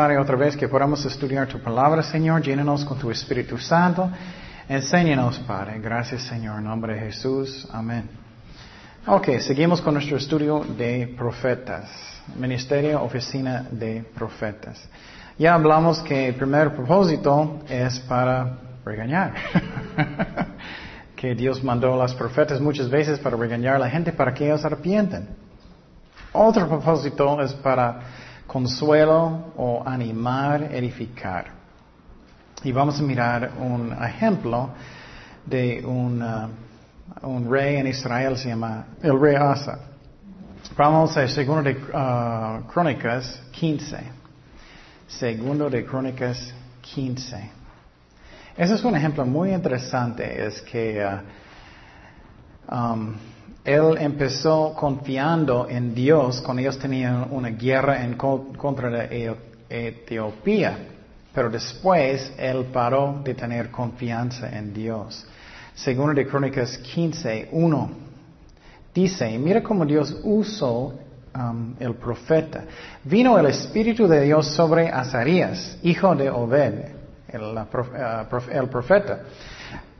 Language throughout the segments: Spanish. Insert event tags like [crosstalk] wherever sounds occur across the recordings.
Padre otra vez que podamos estudiar tu palabra, Señor. Llénanos con tu Espíritu Santo. Enséñanos, Padre. Gracias, Señor. En nombre de Jesús. Amén. Ok, seguimos con nuestro estudio de profetas. Ministerio, oficina de profetas. Ya hablamos que el primer propósito es para regañar. [laughs] que Dios mandó a los profetas muchas veces para regañar a la gente para que ellos arrepienten. Otro propósito es para consuelo o animar, edificar. Y vamos a mirar un ejemplo de un, uh, un rey en Israel, se llama el rey Asa. Vamos a segundo de uh, Crónicas 15. Segundo de Crónicas 15. Ese es un ejemplo muy interesante, es que uh, um, él empezó confiando en Dios cuando ellos tenían una guerra en contra de Etiopía, pero después él paró de tener confianza en Dios. Segundo de Crónicas 15, 1, dice, mira cómo Dios usó um, el profeta. Vino el Espíritu de Dios sobre Azarías, hijo de Obed, el, el profeta,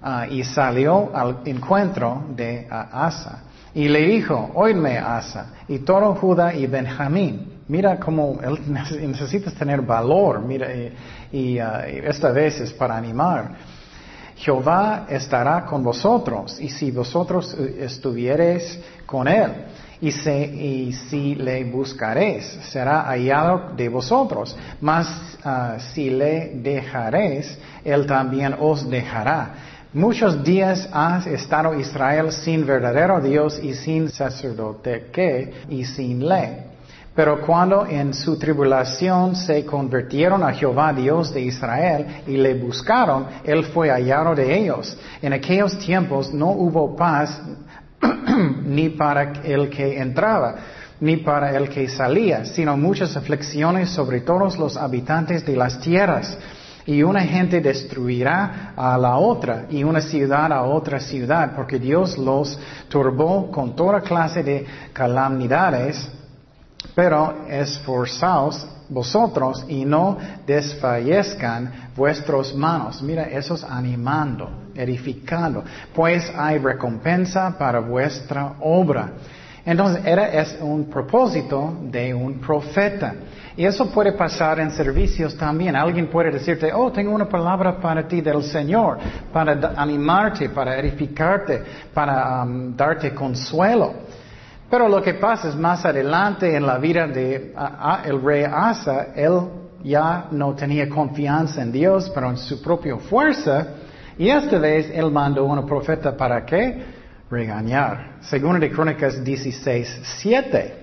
uh, y salió al encuentro de Asa y le dijo, oídme Asa, y todo Judá y Benjamín. Mira cómo [laughs] necesitas tener valor, mira, y, uh, esta vez es para animar. Jehová estará con vosotros, y si vosotros eh, estuviereis con él, y, y si le buscaréis, será hallado de vosotros. Mas uh, si le dejaréis, él también os dejará Muchos días ha estado Israel sin verdadero Dios y sin sacerdote que y sin ley. Pero cuando en su tribulación se convirtieron a Jehová Dios de Israel y le buscaron, él fue hallado de ellos. En aquellos tiempos no hubo paz [clears throat] ni para el que entraba, ni para el que salía, sino muchas aflicciones sobre todos los habitantes de las tierras y una gente destruirá a la otra y una ciudad a otra ciudad, porque Dios los turbó con toda clase de calamidades, pero esforzaos vosotros y no desfallezcan vuestros manos. Mira, eso es animando, edificando, pues hay recompensa para vuestra obra. Entonces, era es un propósito de un profeta. Y eso puede pasar en servicios también. Alguien puede decirte, oh, tengo una palabra para ti del Señor, para animarte, para edificarte, para um, darte consuelo. Pero lo que pasa es más adelante en la vida de el rey Asa, él ya no tenía confianza en Dios, pero en su propia fuerza. Y esta vez él mandó a un profeta para qué? Regañar. Según de Crónicas 16, 7.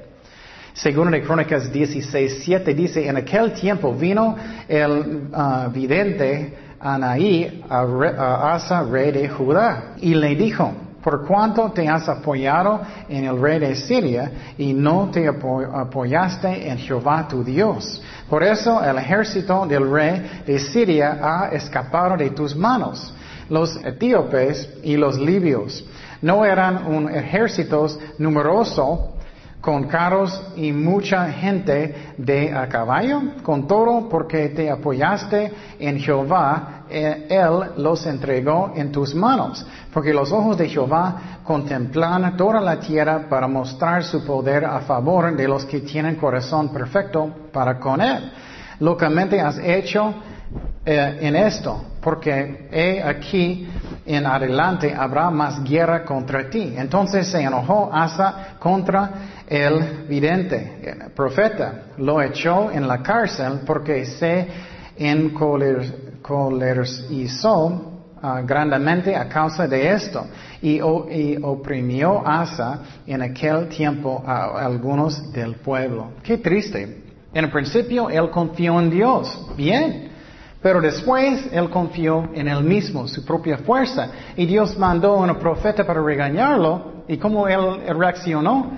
Según de Crónicas 16, 7 dice, en aquel tiempo vino el uh, vidente Anaí a, Asa, rey de Judá, y le dijo, por cuanto te has apoyado en el rey de Siria y no te apoyaste en Jehová tu Dios. Por eso el ejército del rey de Siria ha escapado de tus manos. Los etíopes y los libios no eran un ejército numeroso con carros y mucha gente de a caballo, con todo porque te apoyaste en Jehová, eh, Él los entregó en tus manos, porque los ojos de Jehová contemplan toda la tierra para mostrar su poder a favor de los que tienen corazón perfecto para con Él. Locamente has hecho eh, en esto, porque he aquí en adelante habrá más guerra contra ti. Entonces se enojó Asa contra el vidente, el profeta. Lo echó en la cárcel porque se encolerizó Uh, grandemente a causa de esto y, y, oprimió Asa en aquel tiempo a algunos del pueblo. Qué triste. En el principio él confió en Dios. Bien. Pero después él confió en él mismo, su propia fuerza. Y Dios mandó a un profeta para regañarlo. ¿Y cómo él, reaccionó?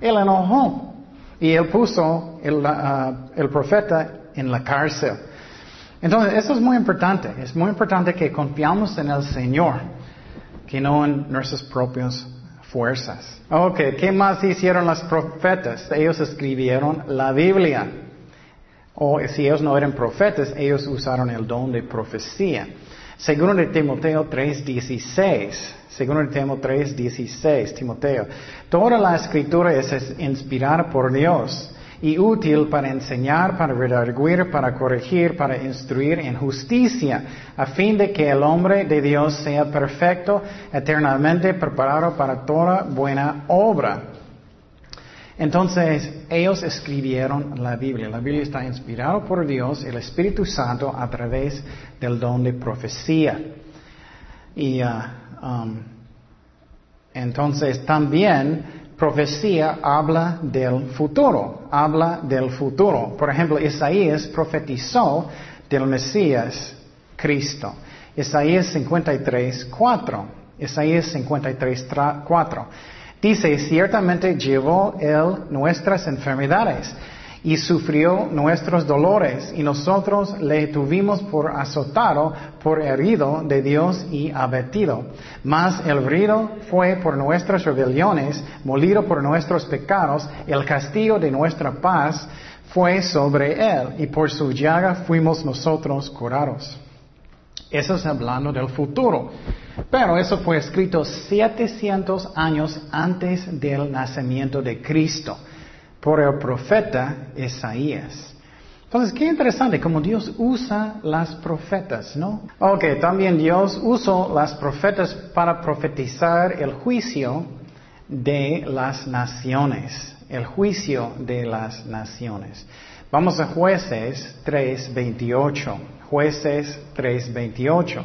Él enojó. Y él puso el, uh, el profeta en la cárcel. Entonces, eso es muy importante. Es muy importante que confiamos en el Señor, que no en nuestras propias fuerzas. Ok, ¿qué más hicieron los profetas? Ellos escribieron la Biblia. O si ellos no eran profetas, ellos usaron el don de profecía. Segundo de Timoteo 3:16. Segundo de Timoteo 3:16. Timoteo. Toda la escritura es inspirada por Dios y útil para enseñar, para redarguir, para corregir, para instruir en justicia, a fin de que el hombre de Dios sea perfecto, eternamente preparado para toda buena obra. Entonces, ellos escribieron la Biblia. La Biblia está inspirada por Dios, el Espíritu Santo, a través del don de profecía. Y uh, um, entonces también profecía habla del futuro, habla del futuro. Por ejemplo, Isaías profetizó del Mesías, Cristo. Isaías 53, 4. Isaías 53, 4. Dice, ciertamente llevó él nuestras enfermedades y sufrió nuestros dolores y nosotros le tuvimos por azotado, por herido de Dios y abatido. Mas el herido fue por nuestras rebeliones, molido por nuestros pecados, el castigo de nuestra paz fue sobre él y por su llaga fuimos nosotros curados. Eso es hablando del futuro. Pero eso fue escrito 700 años antes del nacimiento de Cristo por el profeta Isaías. Entonces, qué interesante cómo Dios usa las profetas, ¿no? Ok, también Dios usó las profetas para profetizar el juicio de las naciones, el juicio de las naciones. Vamos a jueces 3.28, jueces 3.28.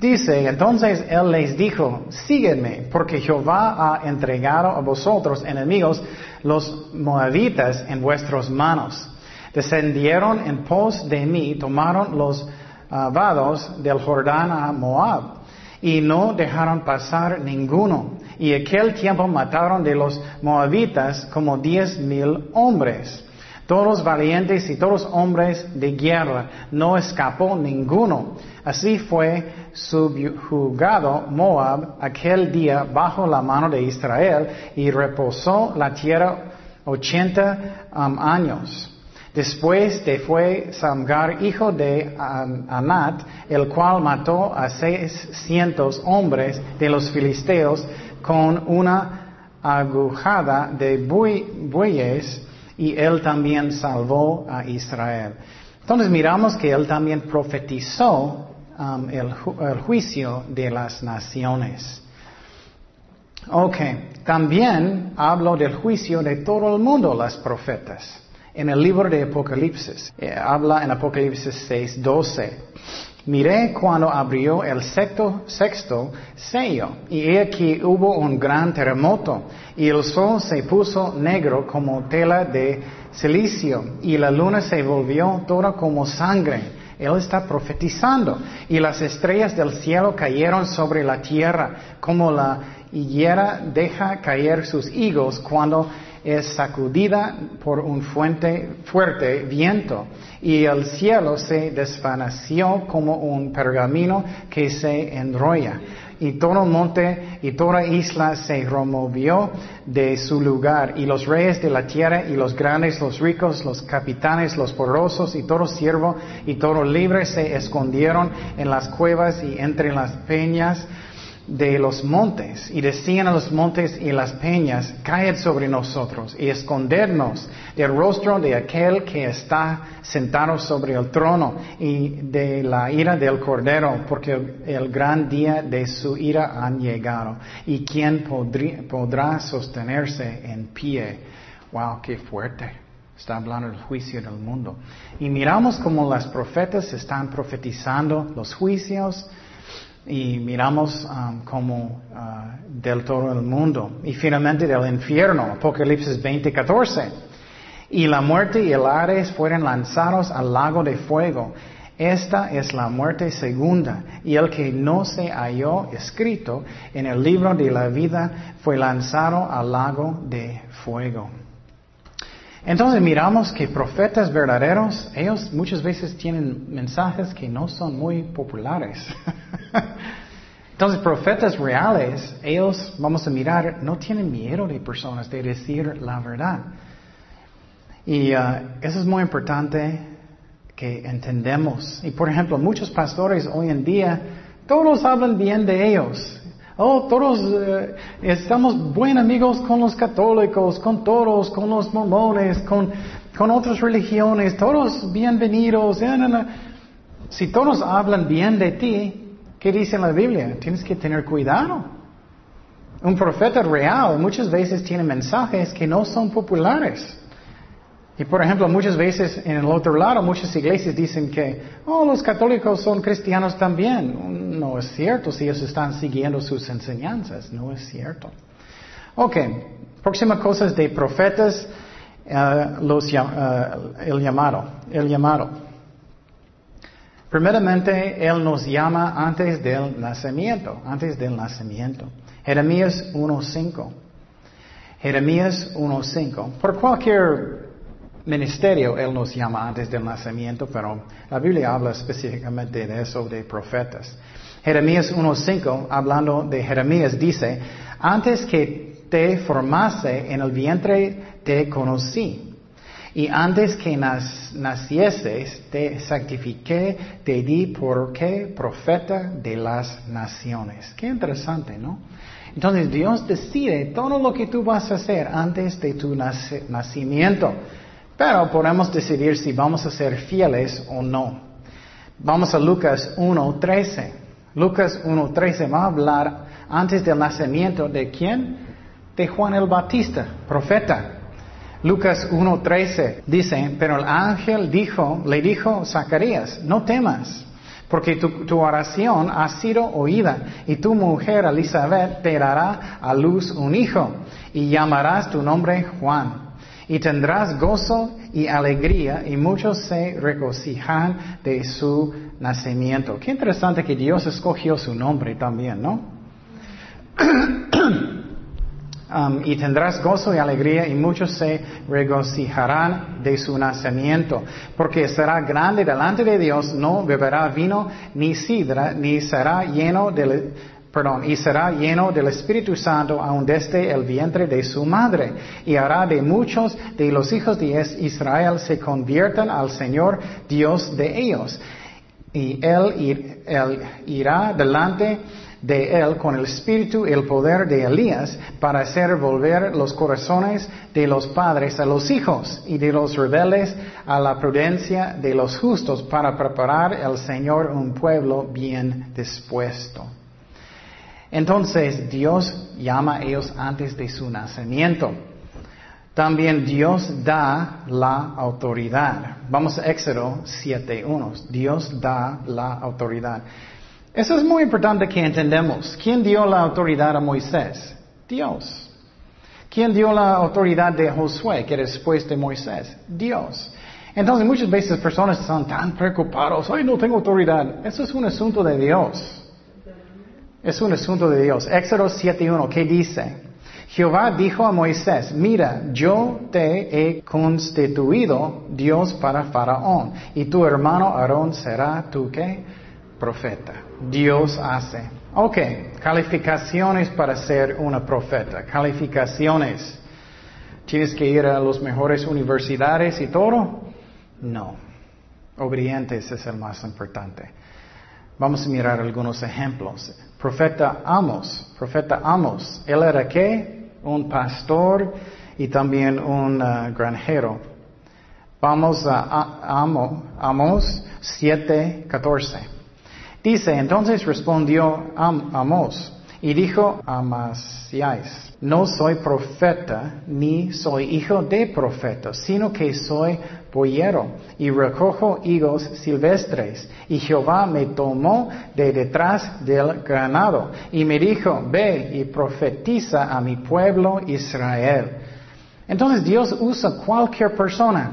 Dice, entonces él les dijo, sígueme, porque Jehová ha entregado a vosotros, enemigos, los moabitas en vuestras manos. Descendieron en pos de mí, tomaron los ah, vados del Jordán a Moab, y no dejaron pasar ninguno. Y aquel tiempo mataron de los moabitas como diez mil hombres. Todos valientes y todos hombres de guerra, no escapó ninguno. Así fue subjugado Moab aquel día bajo la mano de Israel y reposó la tierra ochenta um, años. Después de fue Samgar, hijo de Anat, el cual mató a seiscientos hombres de los filisteos con una agujada de bueyes y él también salvó a Israel. Entonces miramos que él también profetizó um, el, juicio de las naciones. Ok, también hablo del juicio de todo el mundo, las profetas. En el libro de Apocalipsis, eh, habla en Apocalipsis 6, 12. Miré cuando abrió el sexto, sexto sello, y he aquí hubo un gran terremoto, y el sol se puso negro como tela de silicio, y la luna se volvió toda como sangre. Él está profetizando, y las estrellas del cielo cayeron sobre la tierra, como la higuera deja caer sus higos cuando es sacudida por un fuente, fuerte viento y el cielo se desvaneció como un pergamino que se enrolla. Y todo monte y toda isla se removió de su lugar y los reyes de la tierra y los grandes, los ricos, los capitanes, los porosos y todo siervo y todo libre se escondieron en las cuevas y entre las peñas de los montes y decían a los montes y las peñas, caed sobre nosotros y escondernos del rostro de aquel que está sentado sobre el trono y de la ira del cordero, porque el, gran día de su ira han llegado. ¿Y quién podrá sostenerse en pie? Wow, qué fuerte. Está hablando del juicio del mundo. Y miramos como las profetas están profetizando los juicios, y miramos um, como uh, del todo el mundo y finalmente del infierno, Apocalipsis 20, 14. Y la muerte y el Ares fueron lanzados al lago de fuego. Esta es la muerte segunda, y el que no se halló escrito en el libro de la vida fue lanzado al lago de fuego. Entonces miramos que profetas verdaderos, ellos muchas veces tienen mensajes que no son muy populares. [laughs] Entonces profetas reales, ellos, vamos a mirar, no tienen miedo de personas, de decir la verdad. Y uh, eso es muy importante que entendemos. Y por ejemplo, muchos pastores hoy en día, todos hablan bien de ellos. Oh, todos eh, estamos buenos amigos con los católicos, con todos, con los mormones, con, con otras religiones, todos bienvenidos. Si todos hablan bien de ti, ¿qué dice la Biblia? Tienes que tener cuidado. Un profeta real muchas veces tiene mensajes que no son populares. Y por ejemplo, muchas veces en el otro lado, muchas iglesias dicen que, oh, los católicos son cristianos también. No es cierto si ellos están siguiendo sus enseñanzas, no es cierto. Ok, próxima cosa es de profetas, eh, los, eh, el llamado, el llamado. Primeramente, Él nos llama antes del nacimiento, antes del nacimiento. Jeremías 1.5. Jeremías 1.5. Por cualquier ministerio Él nos llama antes del nacimiento, pero la Biblia habla específicamente de eso, de profetas. Jeremías 1.5, hablando de Jeremías, dice, antes que te formase en el vientre te conocí. Y antes que nacieses, te santifiqué, te di por qué profeta de las naciones. Qué interesante, ¿no? Entonces Dios decide todo lo que tú vas a hacer antes de tu nacimiento. Pero podemos decidir si vamos a ser fieles o no. Vamos a Lucas 1.13. Lucas 1.13 va a hablar antes del nacimiento de quién? De Juan el Bautista, profeta. Lucas 1.13 dice, pero el ángel le dijo Zacarías, no temas, porque tu, tu, oración ha sido oída y tu mujer Elizabeth te dará a luz un hijo y llamarás tu nombre Juan y tendrás gozo y alegría y muchos se regocijan de su nacimiento. Qué interesante que Dios escogió su nombre también, ¿no? [clears throat] Um, y tendrás gozo y alegría y muchos se regocijarán de su nacimiento, porque será grande delante de Dios, no beberá vino ni sidra, ni será lleno de perdón, y será lleno del Espíritu Santo aún desde el vientre de su madre, y hará de muchos de los hijos de Israel se conviertan al Señor Dios de ellos. Y él irá delante de él con el espíritu y el poder de Elías para hacer volver los corazones de los padres a los hijos y de los rebeldes a la prudencia de los justos para preparar el Señor un pueblo bien dispuesto. Entonces Dios llama a ellos antes de su nacimiento. También Dios da la autoridad. Vamos a Éxodo 7.1. Dios da la autoridad. Eso es muy importante que entendamos. ¿Quién dio la autoridad a Moisés? Dios. ¿Quién dio la autoridad de Josué, que después de Moisés? Dios. Entonces muchas veces personas están tan preocupados, ay, no tengo autoridad. Eso es un asunto de Dios. Es un asunto de Dios. Éxodo 7.1, ¿qué dice? Jehová dijo a Moisés, mira, yo te he constituido Dios para Faraón, y tu hermano Aarón será tu qué? Profeta. Dios hace. Ok, calificaciones para ser una profeta. Calificaciones. ¿Tienes que ir a las mejores universidades y todo? No. Obedientes es el más importante. Vamos a mirar algunos ejemplos. Profeta Amos, profeta Amos, él era qué? Un pastor y también un uh, granjero. Vamos a, Amos, Amos 7:14. Dice, entonces respondió Amos y dijo a Amasías, no soy profeta ni soy hijo de profeta, sino que soy boyero y recojo higos silvestres. Y Jehová me tomó de detrás del granado y me dijo, ve y profetiza a mi pueblo Israel. Entonces Dios usa cualquier persona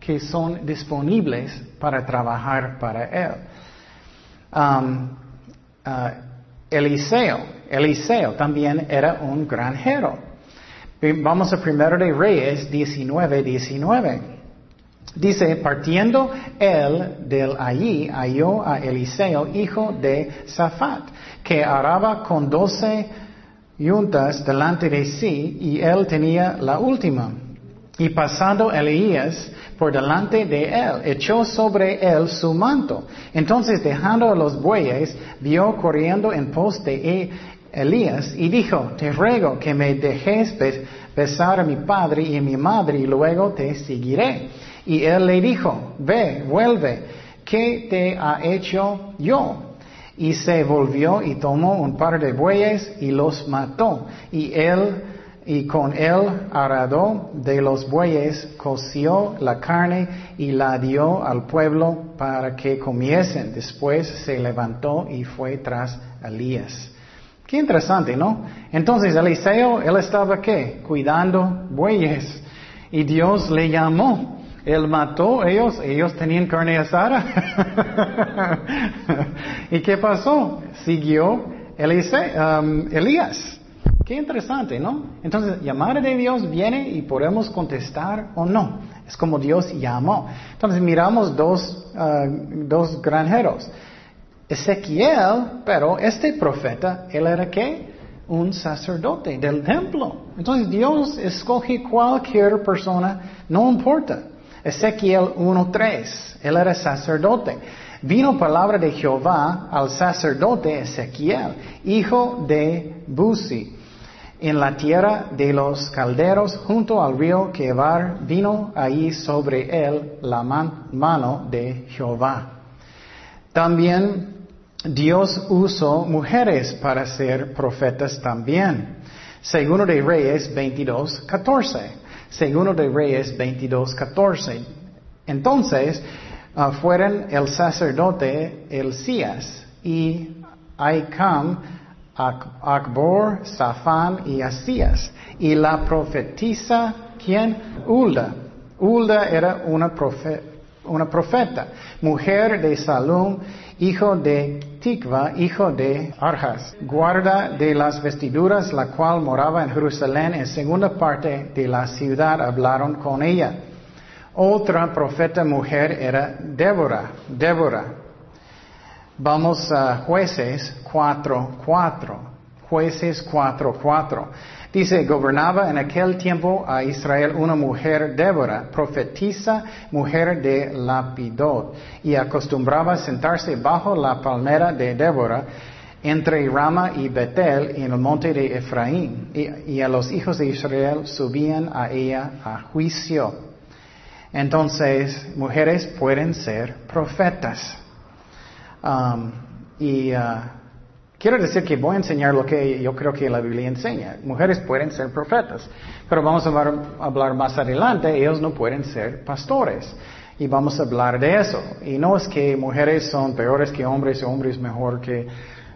que son disponibles para trabajar para Él. Um, uh, Eliseo, Eliseo también era un granjero. Vamos a primero de Reyes 19, 19. Dice, partiendo él del allí, halló a Eliseo, hijo de Safat, que araba con doce yuntas delante de sí, y él tenía la última. Y pasando Elías por delante de él, echó sobre él su manto. Entonces, dejando los bueyes, vio corriendo en pos de e-, Elías y dijo, te ruego que me dejes besar a mi padre y a mi madre y luego te seguiré. Y él le dijo, ve, vuelve, ¿qué te ha hecho yo? Y se volvió y tomó un par de bueyes y los mató. Y él y con él arado de los bueyes coció la carne y la dio al pueblo para que comiesen. Después se levantó y fue tras Elías. Qué interesante, ¿no? Entonces Eliseo, él estaba qué? Cuidando bueyes. Y Dios le llamó. Él mató ellos, ellos tenían carne asada. [laughs] ¿Y qué pasó? Siguió Eliseo, um, Elías. Qué interesante, ¿no? Entonces, llamada de Dios viene y podemos contestar o no. Es como Dios llamó. Entonces, miramos dos, uh, dos granjeros. Ezequiel, pero este profeta, él era qué? Un sacerdote del templo. Entonces, Dios escoge cualquier persona, no importa. Ezequiel 1.3, él era sacerdote. Vino palabra de Jehová al sacerdote Ezequiel, hijo de Buzi, en la tierra de los calderos, junto al río Quebar, vino ahí sobre él la mano de Jehová. También Dios usó mujeres para ser profetas también. Segundo de Reyes 22, 14. Segundo de Reyes 22, 14. Entonces, uh, fueron el sacerdote Elías y Aikam, Akbor, Safán y Asías. Y la profetisa, ¿quién? Ulda. Ulda era una, profeta, mujer de Salum, hijo de Tikva, hijo de Arjas, guarda de las vestiduras, la cual moraba en Jerusalén, en segunda parte de la ciudad hablaron con ella. Otra profeta mujer era Débora, Débora. Vamos a jueces 4.4, jueces 4.4. Dice, gobernaba en aquel tiempo a Israel una mujer Débora, profetisa, mujer de Lapidot, y acostumbraba sentarse bajo la palmera de Débora entre Rama y Betel en el monte de Efraín, y, a los hijos de Israel subían a ella a juicio. Entonces, mujeres pueden ser profetas. Um, y uh, Quiero decir que voy a enseñar lo que yo creo que la Biblia enseña. Mujeres pueden ser profetas, pero vamos a hablar, más adelante, ellos no pueden ser pastores. Y vamos a hablar de eso. Y no es que mujeres son peores que hombres o hombres mejor que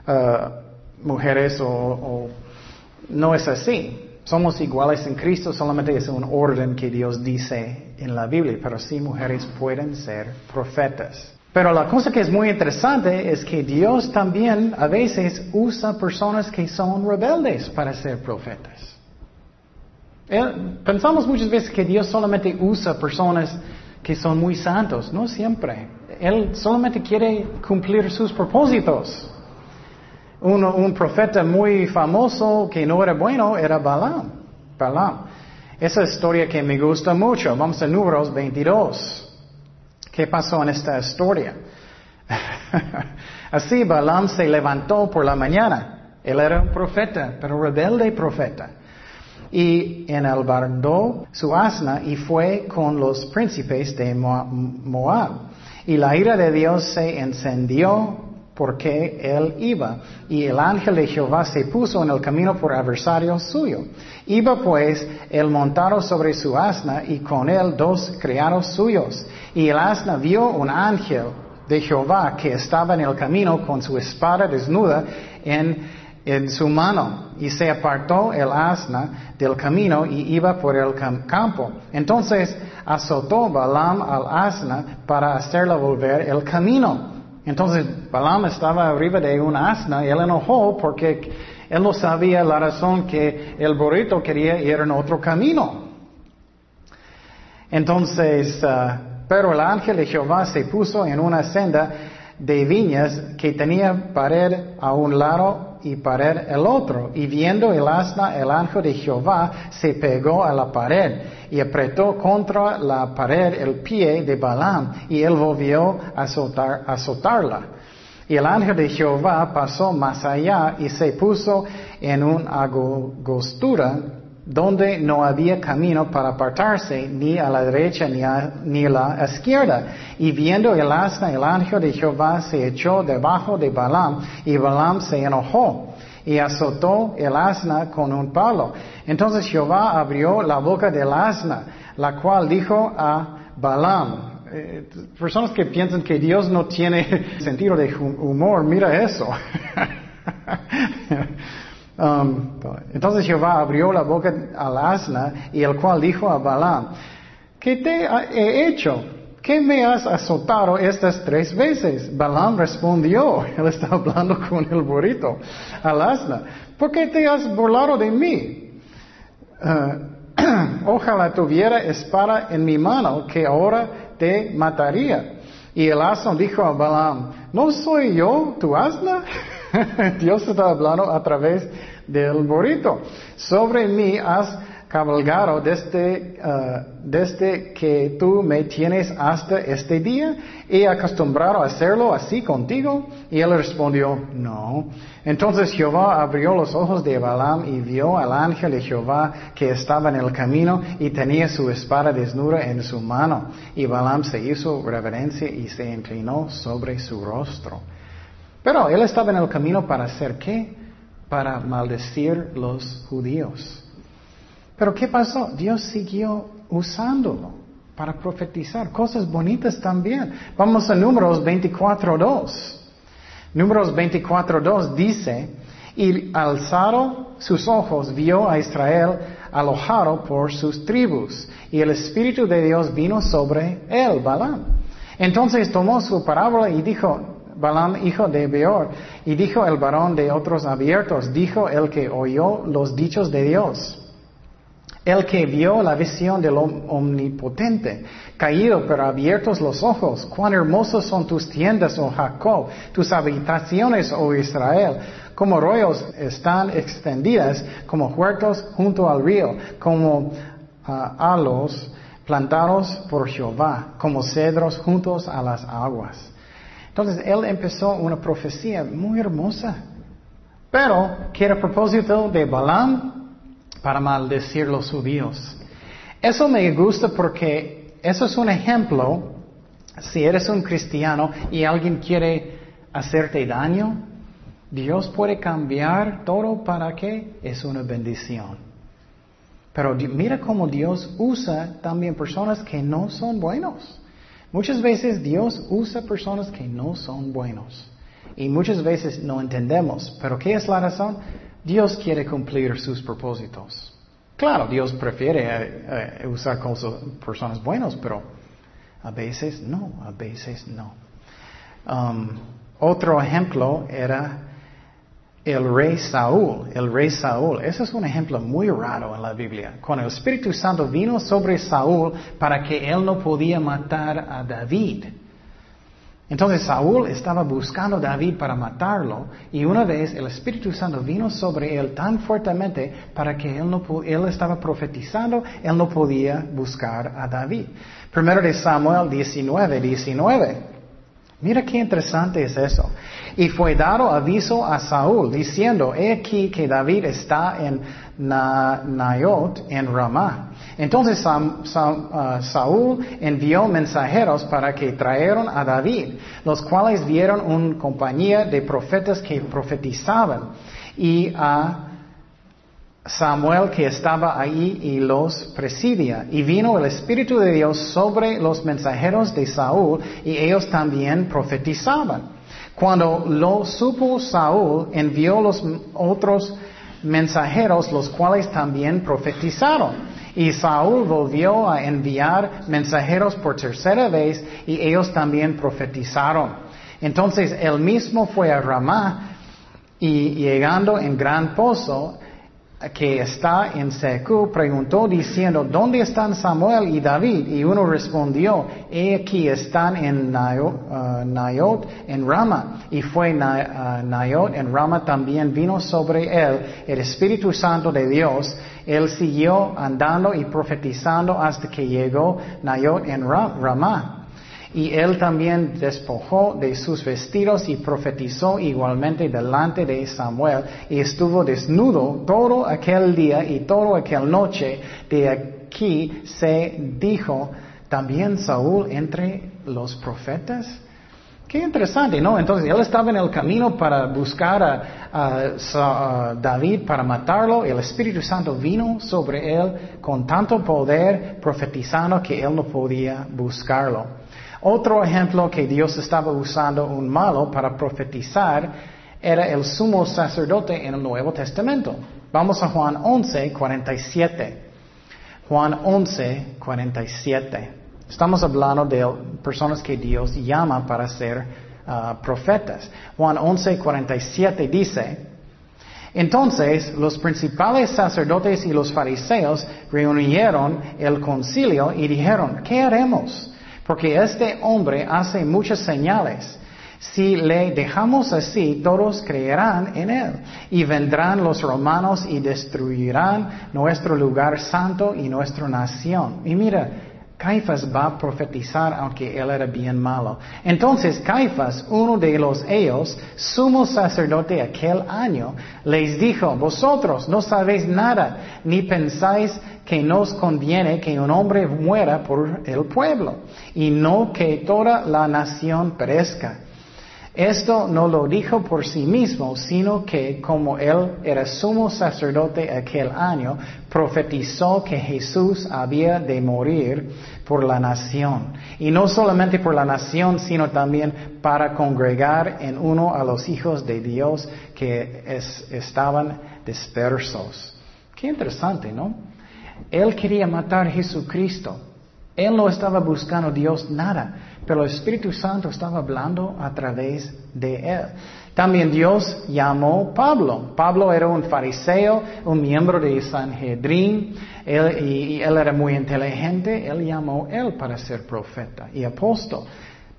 uh, mujeres o, no es así. Somos iguales en Cristo, solamente es un orden que Dios dice en la Biblia, pero sí mujeres pueden ser profetas. Pero la cosa que es muy interesante es que Dios también a veces usa personas que son rebeldes para ser profetas. pensamos muchas veces que Dios solamente usa personas que son muy santos, no siempre. Él solamente quiere cumplir sus propósitos. un profeta muy famoso que no era bueno era Balaam. Balaam. Esa historia que me gusta mucho. Vamos a números 22. ¿Qué pasó en esta historia? [laughs] Así Balaam se levantó por la mañana. Él era un profeta, pero rebelde profeta. Y enalbardó su asna y fue con los príncipes de Moab. Y la ira de Dios se encendió porque él iba. Y el ángel de Jehová se puso en el camino por adversario suyo. Iba pues el montado sobre su asna y con él dos criados suyos. Y el asna vio un ángel de Jehová que estaba en el camino con su espada desnuda en, en su mano. Y se apartó el asna del camino y iba por el campo. Entonces azotó Balaam al asna para hacerla volver el camino. Entonces Balaam estaba arriba de un asna y él enojó porque él no sabía la razón que el burrito quería ir en otro camino. Entonces, uh, pero el ángel de Jehová se puso en una senda de viñas que tenía pared a un lado y pared el otro. Y viendo el asna, el ángel de Jehová se pegó a la pared y apretó contra la pared el pie de Balaam y él volvió a azotarla. Y el ángel de Jehová pasó más allá y se puso en una agostura donde no había camino para apartarse ni a la derecha ni a, ni a la izquierda. Y viendo el asna, el ángel de Jehová se echó debajo de Balaam y Balaam se enojó y azotó el asna con un palo. Entonces Jehová abrió la boca del asna, la cual dijo a Balaam, eh, personas que piensan que Dios no tiene [laughs] sentido de humor, mira eso. [laughs] Um, entonces Jehová abrió la boca al asna y el cual dijo a Balaam, ¿qué te he hecho? ¿Qué me has azotado estas tres veces? Balaam respondió, [laughs] él está hablando con el burrito, al asna, ¿por qué te has burlado de mí? Uh, [clears throat] ojalá tuviera espada en mi mano que ahora te mataría. Y el asno dijo a Balaam, ¿no soy yo tu asna? [laughs] [laughs] Dios está hablando a través del burrito. Sobre mí has cabalgado desde, uh, desde que tú me tienes hasta este día. ¿He acostumbrado a hacerlo así contigo? Y él respondió, no. Entonces Jehová abrió los ojos de Balaam y vio al ángel de Jehová que estaba en el camino y tenía su espada desnuda en su mano. Y Balaam se hizo reverencia y se inclinó sobre su rostro. Pero él estaba en el camino para hacer qué? Para maldecir los judíos. Pero ¿qué pasó? Dios siguió usándolo para profetizar cosas bonitas también. Vamos a números 24.2. Números 24.2 dice, y alzado sus ojos vio a Israel alojado por sus tribus, y el Espíritu de Dios vino sobre él, Balaam. Entonces tomó su parábola y dijo, Balaam, hijo de Beor, y dijo el varón de otros abiertos, dijo el que oyó los dichos de Dios, el que vio la visión del omnipotente, caído pero abiertos los ojos, cuán hermosos son tus tiendas, oh Jacob, tus habitaciones, oh Israel, como arroyos están extendidas, como huertos junto al río, como ah, alos plantados por Jehová, como cedros juntos a las aguas. Entonces él empezó una profecía muy hermosa, pero que era propósito de Balaam para maldecir los judíos. Eso me gusta porque eso es un ejemplo, si eres un cristiano y alguien quiere hacerte daño, Dios puede cambiar todo para que es una bendición. Pero mira cómo Dios usa también personas que no son buenos. Muchas veces Dios usa personas que no son buenos. Y muchas veces no entendemos. Pero ¿qué es la razón? Dios quiere cumplir sus propósitos. Claro, Dios prefiere eh, eh, usar personas buenas, pero a veces no, a veces no. Um, otro ejemplo era el rey Saúl, el rey Saúl. Ese es un ejemplo muy raro en la Biblia. Cuando el Espíritu Santo vino sobre Saúl para que él no podía matar a David. Entonces Saúl estaba buscando a David para matarlo y una vez el Espíritu Santo vino sobre él tan fuertemente para que él, no, él estaba profetizando, él no podía buscar a David. Primero de Samuel 19, 19. Mira qué interesante es eso. Y fue dado aviso a Saúl diciendo, he aquí que David está en Nayot, en Ramá. Entonces uh, Saúl envió mensajeros para que trajeron a David, los cuales vieron una compañía de profetas que profetizaban y a Samuel que estaba ahí y los presidia. Y vino el Espíritu de Dios sobre los mensajeros de Saúl y ellos también profetizaban. Cuando lo supo Saúl, envió los otros mensajeros, los cuales también profetizaron. Y Saúl volvió a enviar mensajeros por tercera vez y ellos también profetizaron. Entonces él mismo fue a Ramá y llegando en gran pozo, que está en Secu preguntó diciendo, ¿dónde están Samuel y David? Y uno respondió, he aquí están en Nayot, uh, en Rama. Y fue Nayot en Rama también vino sobre él el Espíritu Santo de Dios. Él siguió andando y profetizando hasta que llegó Nayot en Rama. Y él también despojó de sus vestidos y profetizó igualmente delante de Samuel y estuvo desnudo todo aquel día y toda aquella noche. De aquí se dijo, también Saúl entre los profetas. Qué interesante, ¿no? Entonces él estaba en el camino para buscar a, David para matarlo. El Espíritu Santo vino sobre él con tanto poder profetizando que él no podía buscarlo. Otro ejemplo que Dios estaba usando un malo para profetizar era el sumo sacerdote en el Nuevo Testamento. Vamos a Juan 11, 47. Juan 11, 47. Estamos hablando de personas que Dios llama para ser uh, profetas. Juan 11, 47 dice, entonces los principales sacerdotes y los fariseos reunieron el concilio y dijeron, ¿qué haremos? Porque este hombre hace muchas señales. Si le dejamos así, todos creerán en él. Y vendrán los romanos y destruirán nuestro lugar santo y nuestra nación. Y mira, Caifás va a profetizar aunque él era bien malo. Entonces Caifás, uno de los ellos, sumo sacerdote aquel año, les dijo, vosotros no sabéis nada, ni pensáis que nos conviene que un hombre muera por el pueblo, y no que toda la nación perezca. Esto no lo dijo por sí mismo, sino que como él era sumo sacerdote aquel año, profetizó que Jesús había de morir por la nación. Y no solamente por la nación, sino también para congregar en uno a los hijos de Dios que estaban dispersos. Qué interesante, ¿no? Él quería matar a Jesucristo. Él no estaba buscando Dios nada, pero el Espíritu Santo estaba hablando a través de él. También Dios llamó a Pablo. Pablo era un fariseo, un miembro de Sanhedrin, él, y, él era muy inteligente. Él llamó a él para ser profeta y apóstol.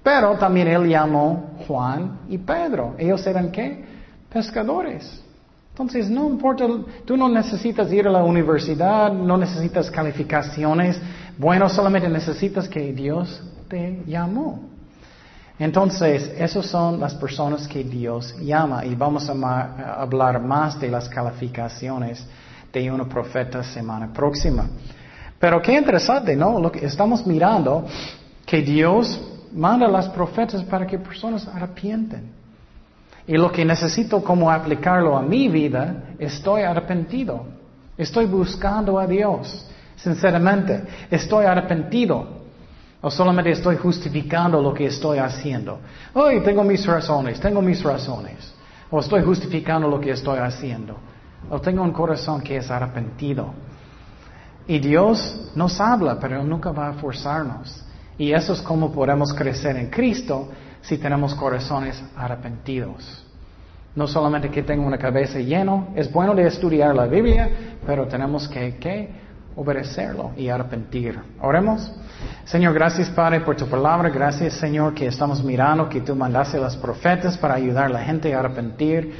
Pero también él llamó Juan y Pedro. Ellos eran qué? Pescadores. Entonces, no importa, tú no necesitas ir a la universidad, no necesitas calificaciones. Bueno, solamente necesitas que Dios te llamó. Entonces, esas son las personas que Dios llama y vamos a, hablar más de las calificaciones de un profeta semana próxima. Pero qué interesante, ¿no? Lo que estamos mirando, que Dios manda a las profetas para que personas arrepienten. Y lo que necesito como aplicarlo a mi vida, estoy arrepentido. Estoy buscando a Dios. Sinceramente, estoy arrepentido. O solamente estoy justificando lo que estoy haciendo. Hoy tengo mis razones, tengo mis razones. O estoy justificando lo que estoy haciendo. O tengo un corazón que es arrepentido. Y Dios nos habla, pero nunca va a forzarnos. Y eso es como podemos crecer en Cristo si tenemos corazones arrepentidos. No solamente que tenga una cabeza llena, es bueno de estudiar la Biblia, pero tenemos que, que obedecerlo y arrepentir. Oremos. Señor, gracias Padre por tu palabra. Gracias Señor que estamos mirando que tú mandaste a los profetas para ayudar a la gente a arrepentir.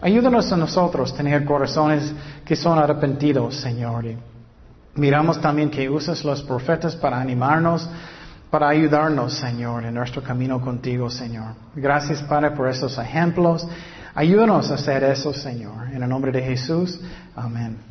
Ayúdanos a nosotros tener corazones que son arrepentidos, Señor. miramos también que usas los profetas para animarnos, para ayudarnos, Señor, en nuestro camino contigo, Señor. Gracias, Padre, por esos ejemplos. Ayúdanos a hacer eso, Señor. En el nombre de Jesús. Amén.